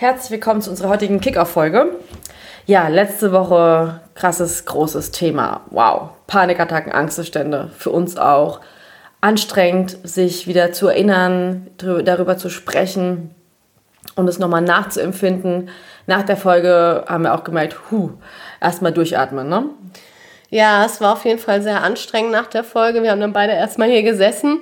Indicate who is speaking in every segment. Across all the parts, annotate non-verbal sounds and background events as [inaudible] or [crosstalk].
Speaker 1: Herzlich willkommen zu unserer heutigen Kickoff-Folge. Ja, letzte Woche krasses, großes Thema. Wow. Panikattacken, Angstzustände. Für uns auch anstrengend, sich wieder zu erinnern, darüber zu sprechen und es nochmal nachzuempfinden. Nach der Folge haben wir auch gemerkt, huh, erstmal durchatmen, ne?
Speaker 2: Ja, es war auf jeden Fall sehr anstrengend nach der Folge. Wir haben dann beide erstmal hier gesessen.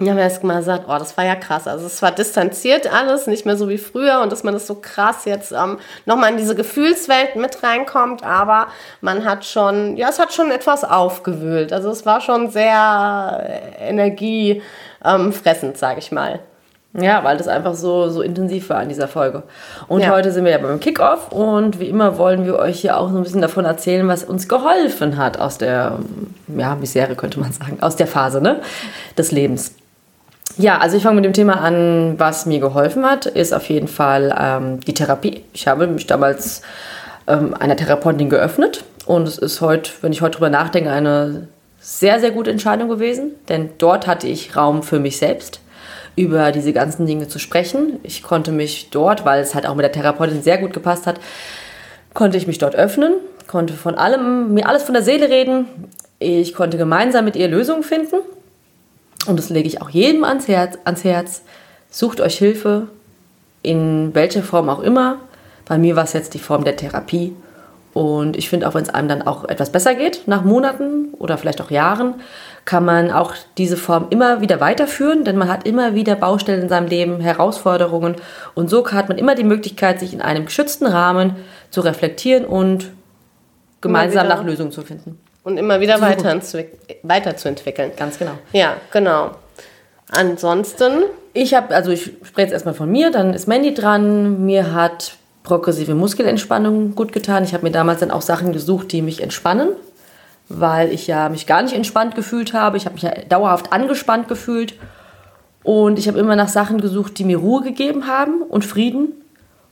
Speaker 2: Wir haben erst mal gesagt, oh, das war ja krass. Also es war distanziert alles, nicht mehr so wie früher und dass man das so krass jetzt ähm, nochmal in diese Gefühlswelt mit reinkommt, aber man hat schon, ja, es hat schon etwas aufgewühlt. Also es war schon sehr äh, energiefressend, sage ich mal.
Speaker 1: Ja, weil das einfach so, so intensiv war in dieser Folge. Und ja. heute sind wir ja beim Kickoff und wie immer wollen wir euch hier auch so ein bisschen davon erzählen, was uns geholfen hat aus der, ja, Misere könnte man sagen, aus der Phase ne, des Lebens. Ja, also ich fange mit dem Thema an, was mir geholfen hat, ist auf jeden Fall ähm, die Therapie. Ich habe mich damals ähm, einer Therapeutin geöffnet und es ist heute, wenn ich heute drüber nachdenke, eine sehr, sehr gute Entscheidung gewesen, denn dort hatte ich Raum für mich selbst über diese ganzen Dinge zu sprechen. Ich konnte mich dort, weil es halt auch mit der Therapeutin sehr gut gepasst hat, konnte ich mich dort öffnen, konnte von allem, mir alles von der Seele reden. Ich konnte gemeinsam mit ihr Lösungen finden. Und das lege ich auch jedem ans Herz, ans Herz. Sucht euch Hilfe, in welcher Form auch immer. Bei mir war es jetzt die Form der Therapie. Und ich finde, auch wenn es einem dann auch etwas besser geht, nach Monaten oder vielleicht auch Jahren, kann man auch diese Form immer wieder weiterführen, denn man hat immer wieder Baustellen in seinem Leben, Herausforderungen und so hat man immer die Möglichkeit, sich in einem geschützten Rahmen zu reflektieren und gemeinsam nach Lösungen zu finden.
Speaker 2: Und immer wieder weiter weiterzuentwickeln.
Speaker 1: Ganz genau.
Speaker 2: Ja, genau. Ansonsten.
Speaker 1: Ich habe, also ich spreche jetzt erstmal von mir, dann ist Mandy dran. Mir hat progressive Muskelentspannung gut getan. Ich habe mir damals dann auch Sachen gesucht, die mich entspannen weil ich ja mich gar nicht entspannt gefühlt habe. Ich habe mich ja dauerhaft angespannt gefühlt. Und ich habe immer nach Sachen gesucht, die mir Ruhe gegeben haben und Frieden.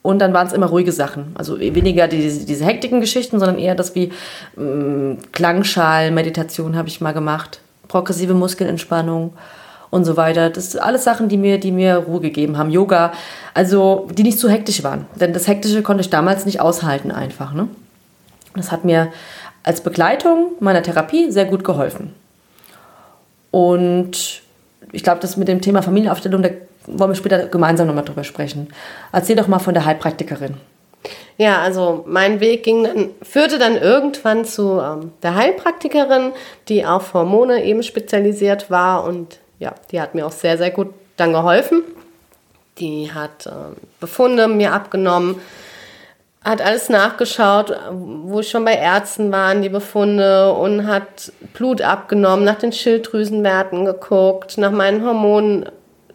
Speaker 1: Und dann waren es immer ruhige Sachen. Also weniger diese, diese hektiken Geschichten, sondern eher das wie ähm, Klangschalen, Meditation habe ich mal gemacht, progressive Muskelentspannung und so weiter. Das sind alles Sachen, die mir, die mir Ruhe gegeben haben. Yoga, also die nicht zu hektisch waren. Denn das Hektische konnte ich damals nicht aushalten einfach. Ne? Das hat mir als Begleitung meiner Therapie sehr gut geholfen. Und ich glaube, das mit dem Thema Familienaufstellung, da wollen wir später gemeinsam nochmal drüber sprechen. Erzähl doch mal von der Heilpraktikerin.
Speaker 2: Ja, also mein Weg ging dann, führte dann irgendwann zu ähm, der Heilpraktikerin, die auf Hormone eben spezialisiert war und ja, die hat mir auch sehr, sehr gut dann geholfen. Die hat ähm, Befunde mir abgenommen, hat alles nachgeschaut, wo ich schon bei Ärzten waren, die Befunde und hat Blut abgenommen, nach den Schilddrüsenwerten geguckt, nach meinen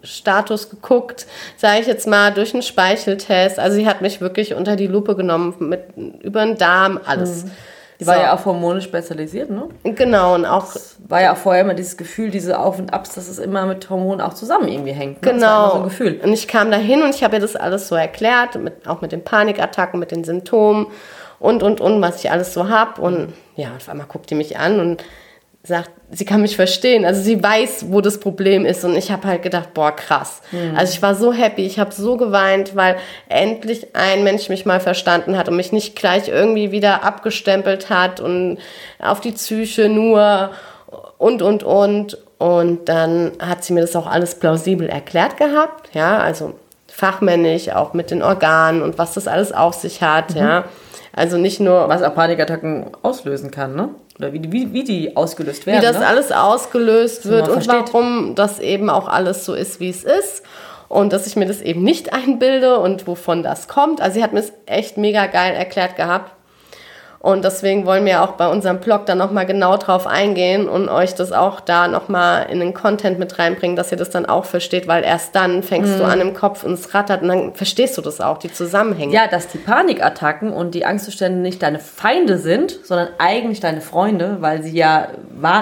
Speaker 2: Hormonstatus geguckt, sage ich jetzt mal, durch einen Speicheltest. Also sie hat mich wirklich unter die Lupe genommen, mit, über den Darm, alles. Mhm.
Speaker 1: Die war so. ja auf Hormone spezialisiert, ne?
Speaker 2: Genau, und auch. Das
Speaker 1: war ja auch vorher immer dieses Gefühl, diese Auf und Abs, dass es immer mit Hormonen auch zusammen irgendwie hängt.
Speaker 2: Ne? Genau. So ein Gefühl. Und ich kam da hin und ich habe ihr das alles so erklärt, mit, auch mit den Panikattacken, mit den Symptomen und, und, und, was ich alles so habe. Und ja, auf einmal guckt die mich an und sagt, sie kann mich verstehen. Also sie weiß, wo das Problem ist. Und ich habe halt gedacht, boah, krass. Mhm. Also ich war so happy, ich habe so geweint, weil endlich ein Mensch mich mal verstanden hat und mich nicht gleich irgendwie wieder abgestempelt hat und auf die Psyche nur und, und, und. Und dann hat sie mir das auch alles plausibel erklärt gehabt. Ja, also fachmännisch, auch mit den Organen und was das alles auf sich hat. Mhm. Ja. Also nicht nur.
Speaker 1: Was auch Panikattacken auslösen kann, ne? Oder wie, wie, wie die ausgelöst werden.
Speaker 2: Wie das ne? alles ausgelöst wird und versteht. warum das eben auch alles so ist, wie es ist. Und dass ich mir das eben nicht einbilde und wovon das kommt. Also sie hat mir es echt mega geil erklärt gehabt. Und deswegen wollen wir auch bei unserem Blog dann nochmal genau drauf eingehen und euch das auch da nochmal in den Content mit reinbringen, dass ihr das dann auch versteht, weil erst dann fängst mhm. du an im Kopf und es rattert und dann verstehst du das auch, die Zusammenhänge.
Speaker 1: Ja, dass die Panikattacken und die Angstzustände nicht deine Feinde sind, sondern eigentlich deine Freunde, weil sie ja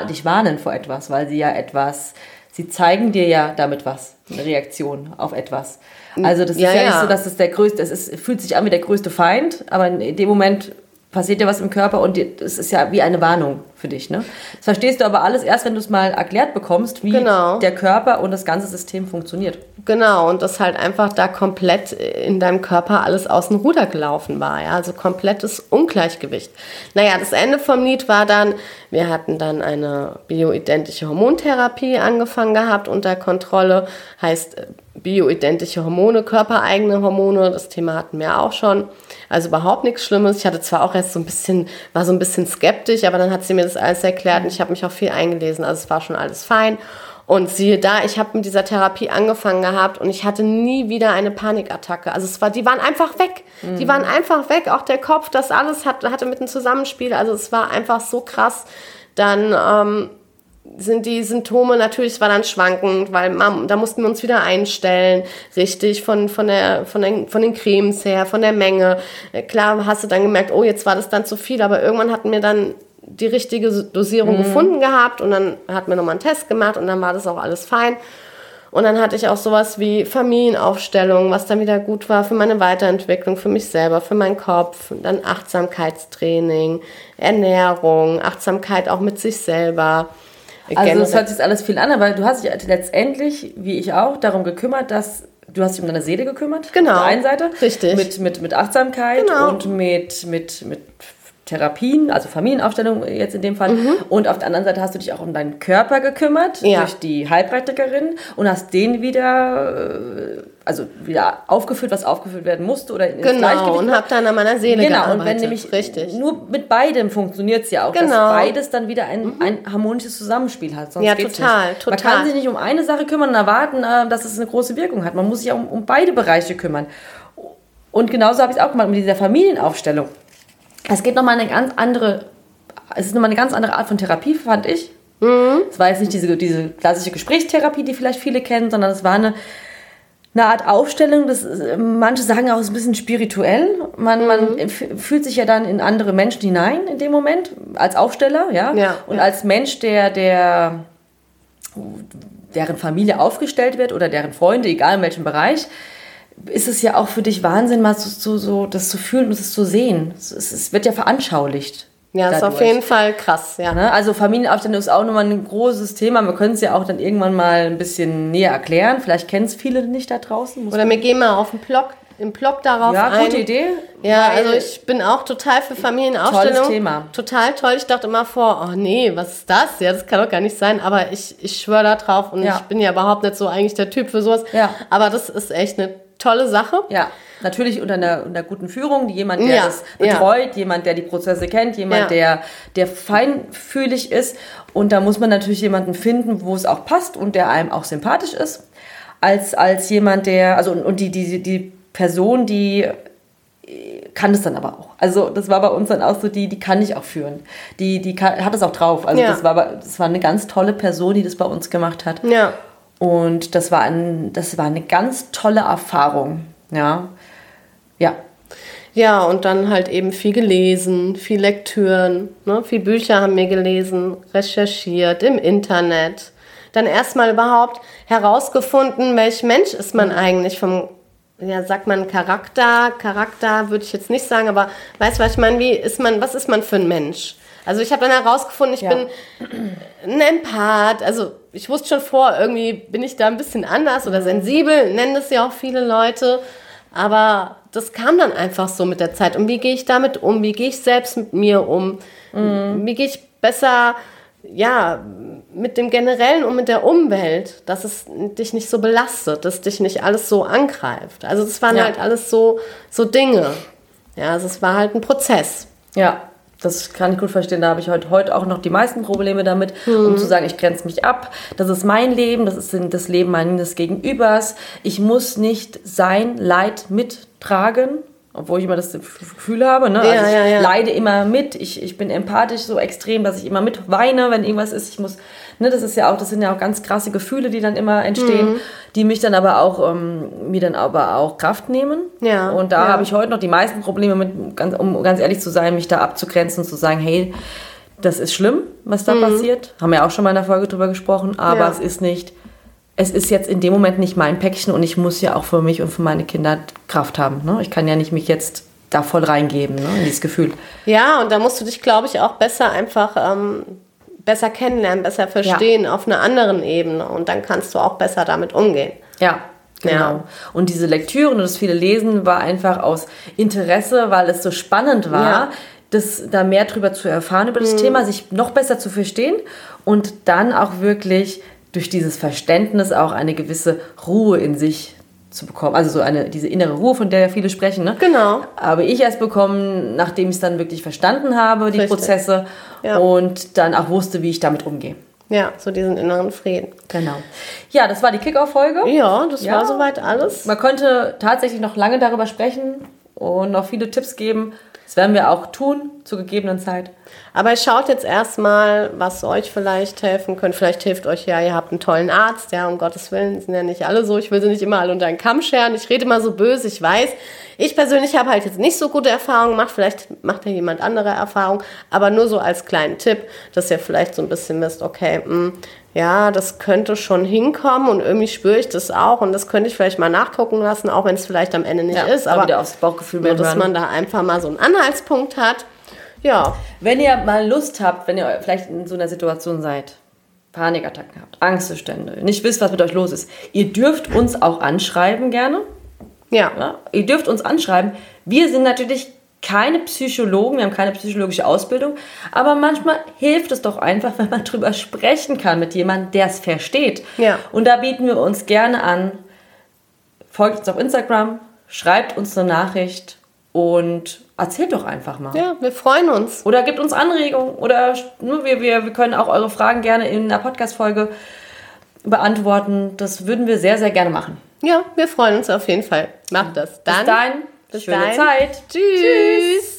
Speaker 1: dich warnen vor etwas, weil sie ja etwas, sie zeigen dir ja damit was, eine Reaktion auf etwas. Also das ist ja, ja nicht so, dass es der größte, es ist, fühlt sich an wie der größte Feind, aber in dem Moment passiert ja was im Körper und es ist ja wie eine Warnung für dich. Ne? Das verstehst du aber alles erst, wenn du es mal erklärt bekommst, wie genau. der Körper und das ganze System funktioniert.
Speaker 2: Genau, und das halt einfach da komplett in deinem Körper alles aus dem Ruder gelaufen war. Ja? Also komplettes Ungleichgewicht. Naja, das Ende vom Lied war dann, wir hatten dann eine bioidentische Hormontherapie angefangen gehabt unter Kontrolle. Heißt äh, bioidentische Hormone, körpereigene Hormone, das Thema hatten wir auch schon. Also überhaupt nichts Schlimmes. Ich hatte zwar auch erst so ein bisschen, war so ein bisschen skeptisch, aber dann hat sie mir das alles erklärt und ich habe mich auch viel eingelesen. Also es war schon alles fein. Und siehe da, ich habe mit dieser Therapie angefangen gehabt und ich hatte nie wieder eine Panikattacke. Also es war, die waren einfach weg. Mhm. Die waren einfach weg. Auch der Kopf, das alles hat, hatte mit einem Zusammenspiel. Also es war einfach so krass. Dann ähm, sind die Symptome natürlich, es war dann schwankend, weil da mussten wir uns wieder einstellen, richtig, von, von, der, von, den, von den Cremes her, von der Menge. Äh, klar hast du dann gemerkt, oh, jetzt war das dann zu viel, aber irgendwann hatten wir dann die richtige Dosierung mhm. gefunden gehabt und dann hatten wir nochmal einen Test gemacht und dann war das auch alles fein. Und dann hatte ich auch sowas wie Familienaufstellung, was dann wieder gut war für meine Weiterentwicklung, für mich selber, für meinen Kopf. Dann Achtsamkeitstraining, Ernährung, Achtsamkeit auch mit sich selber.
Speaker 1: Also es hört sich alles viel an, aber du hast dich letztendlich, wie ich auch, darum gekümmert, dass du hast dich um deine Seele gekümmert.
Speaker 2: Genau. Auf
Speaker 1: der einen Seite.
Speaker 2: Richtig.
Speaker 1: Mit, mit, mit Achtsamkeit genau. und mit, mit, mit Therapien, also Familienaufstellung jetzt in dem Fall. Mhm. Und auf der anderen Seite hast du dich auch um deinen Körper gekümmert ja. durch die Heilpraktikerin und hast den wieder, äh, also wieder aufgefüllt, was aufgefüllt werden musste oder
Speaker 2: ins Genau, und hab dann an meiner Seele
Speaker 1: genau, gearbeitet. Genau, und wenn nämlich Richtig. nur mit beidem funktioniert es ja auch, genau. dass beides dann wieder ein, mhm. ein harmonisches Zusammenspiel hat.
Speaker 2: Sonst ja, total,
Speaker 1: nicht. total. Man kann sich nicht um eine Sache kümmern und erwarten, äh, dass es eine große Wirkung hat. Man muss sich ja um, um beide Bereiche kümmern. Und genauso habe ich es auch gemacht mit dieser Familienaufstellung. Es geht nochmal eine ganz andere, es ist nochmal eine ganz andere Art von Therapie, fand ich. Mhm. Es war jetzt nicht diese, diese klassische Gesprächstherapie, die vielleicht viele kennen, sondern es war eine, eine Art Aufstellung, das, manche sagen auch, es ist ein bisschen spirituell. Man, mhm. man fühlt sich ja dann in andere Menschen hinein in dem Moment, als Aufsteller, ja.
Speaker 2: ja
Speaker 1: und
Speaker 2: ja.
Speaker 1: als Mensch, der, der, deren Familie aufgestellt wird oder deren Freunde, egal in welchem Bereich, ist es ja auch für dich Wahnsinn, mal so, so, so das zu fühlen und das zu sehen. Es, es wird ja veranschaulicht.
Speaker 2: Ja, dadurch. ist auf jeden Fall krass, ja.
Speaker 1: Ne? Also Familienaufstellung ist auch nochmal ein großes Thema. Wir können es ja auch dann irgendwann mal ein bisschen näher erklären. Vielleicht kennen es viele nicht da draußen.
Speaker 2: Muss Oder wir gehen mal auf den Blog, im Blog darauf
Speaker 1: ja, ein. Ja, gute Idee.
Speaker 2: Ja, also ich bin auch total für Familienaufstellung.
Speaker 1: Tolles Thema.
Speaker 2: Total toll. Ich dachte immer vor, oh nee, was ist das? Ja, das kann doch gar nicht sein. Aber ich, ich schwöre da drauf und ja. ich bin ja überhaupt nicht so eigentlich der Typ für sowas.
Speaker 1: Ja.
Speaker 2: Aber das ist echt eine tolle Sache.
Speaker 1: Ja, natürlich unter einer, unter guten Führung, jemand, der ja, das betreut, ja. jemand, der die Prozesse kennt, jemand, ja. der, der feinfühlig ist. Und da muss man natürlich jemanden finden, wo es auch passt und der einem auch sympathisch ist, als, als jemand, der, also und, und die, die, die Person, die kann es dann aber auch. Also das war bei uns dann auch so, die, die kann ich auch führen. Die, die kann, hat es auch drauf. Also ja. das, war, das war eine ganz tolle Person, die das bei uns gemacht hat.
Speaker 2: Ja.
Speaker 1: Und das war, ein, das war eine ganz tolle Erfahrung. Ja. Ja.
Speaker 2: Ja, und dann halt eben viel gelesen, viel Lektüren, ne? viel Bücher haben wir gelesen, recherchiert im Internet. Dann erstmal überhaupt herausgefunden, welch Mensch ist man eigentlich vom, ja, sagt man Charakter, Charakter würde ich jetzt nicht sagen, aber weißt du, was ich meine, wie ist man, was ist man für ein Mensch? Also ich habe dann herausgefunden, ich ja. bin ein Empath. Also ich wusste schon vor, irgendwie bin ich da ein bisschen anders oder sensibel, nennen das ja auch viele Leute. Aber das kam dann einfach so mit der Zeit. Und wie gehe ich damit um? Wie gehe ich selbst mit mir um? Mhm. Wie gehe ich besser, ja, mit dem Generellen und mit der Umwelt, dass es dich nicht so belastet, dass dich nicht alles so angreift. Also das waren ja. halt alles so, so Dinge. Ja, also es war halt ein Prozess.
Speaker 1: Ja, das kann ich gut verstehen. Da habe ich heute, heute auch noch die meisten Probleme damit, mhm. um zu sagen, ich grenze mich ab. Das ist mein Leben, das ist das Leben meines Gegenübers. Ich muss nicht sein Leid mittragen, obwohl ich immer das Gefühl habe. Ne?
Speaker 2: Ja, also
Speaker 1: ich
Speaker 2: ja, ja.
Speaker 1: leide immer mit. Ich, ich bin empathisch so extrem, dass ich immer mit weine, wenn irgendwas ist. Ich muss Ne, das ist ja auch, das sind ja auch ganz krasse Gefühle, die dann immer entstehen, mhm. die mich dann aber auch, ähm, mir dann aber auch Kraft nehmen.
Speaker 2: Ja.
Speaker 1: Und da habe ich heute noch die meisten Probleme mit, ganz, um ganz ehrlich zu sein, mich da abzugrenzen und zu sagen, hey, das ist schlimm, was da mhm. passiert. Haben wir auch schon mal in der Folge drüber gesprochen, aber es ist nicht, es ist jetzt in dem Moment nicht mein Päckchen und ich muss ja auch für mich und für meine Kinder Kraft haben. Ne? Ich kann ja nicht mich jetzt da voll reingeben, ne, in dieses Gefühl.
Speaker 2: Ja, und da musst du dich, glaube ich, auch besser einfach ähm, besser kennenlernen, besser verstehen ja. auf einer anderen Ebene. Und dann kannst du auch besser damit umgehen.
Speaker 1: Ja, Genau. Ja. Und diese Lektüre und das viele Lesen war einfach aus Interesse, weil es so spannend war, ja. das, da mehr drüber zu erfahren über das mhm. Thema, sich noch besser zu verstehen und dann auch wirklich durch dieses Verständnis auch eine gewisse Ruhe in sich zu bekommen. Also so eine, diese innere Ruhe, von der ja viele sprechen. Ne?
Speaker 2: Genau.
Speaker 1: Aber ich erst bekommen, nachdem ich es dann wirklich verstanden habe, die Richtig. Prozesse ja. und dann auch wusste, wie ich damit umgehe.
Speaker 2: Ja, so diesen inneren Frieden.
Speaker 1: Genau. Ja, das war die Kickoff-Folge.
Speaker 2: Ja, das ja. war soweit alles.
Speaker 1: Man könnte tatsächlich noch lange darüber sprechen und noch viele Tipps geben. Das werden wir auch tun, zur gegebenen Zeit.
Speaker 2: Aber schaut jetzt erstmal, was euch vielleicht helfen könnte. Vielleicht hilft euch ja, ihr habt einen tollen Arzt, ja, um Gottes Willen sind ja nicht alle so. Ich will sie nicht immer alle unter einen Kamm scheren. Ich rede immer so böse, ich weiß. Ich persönlich habe halt jetzt nicht so gute Erfahrungen gemacht. Vielleicht macht ja jemand andere Erfahrungen. Aber nur so als kleinen Tipp, dass ihr vielleicht so ein bisschen wisst, okay, mh, hm, ja, das könnte schon hinkommen und irgendwie spüre ich das auch und das könnte ich vielleicht mal nachgucken lassen, auch wenn es vielleicht am Ende nicht ja, ist. Aber
Speaker 1: wieder aufs Bauchgefühl
Speaker 2: nur, dass man da einfach mal so einen Anhaltspunkt hat. Ja.
Speaker 1: Wenn ihr mal Lust habt, wenn ihr vielleicht in so einer Situation seid, Panikattacken habt, Angstzustände, nicht wisst, was mit euch los ist, ihr dürft uns auch anschreiben gerne.
Speaker 2: Ja. ja.
Speaker 1: Ihr dürft uns anschreiben. Wir sind natürlich keine Psychologen, wir haben keine psychologische Ausbildung, aber manchmal hilft es doch einfach, [laughs] wenn man drüber sprechen kann mit jemandem, der es versteht.
Speaker 2: Ja.
Speaker 1: Und da bieten wir uns gerne an. Folgt uns auf Instagram, schreibt uns eine Nachricht und erzählt doch einfach mal.
Speaker 2: Ja, wir freuen uns.
Speaker 1: Oder gebt uns Anregungen oder nur wir, wir, wir können auch eure Fragen gerne in einer Podcast-Folge beantworten. Das würden wir sehr, sehr gerne machen.
Speaker 2: Ja, wir freuen uns auf jeden Fall. Macht das.
Speaker 1: Dann. Bis dahin.
Speaker 2: Bis Schöne dahin.
Speaker 1: Zeit.
Speaker 2: Tschüss. Tschüss.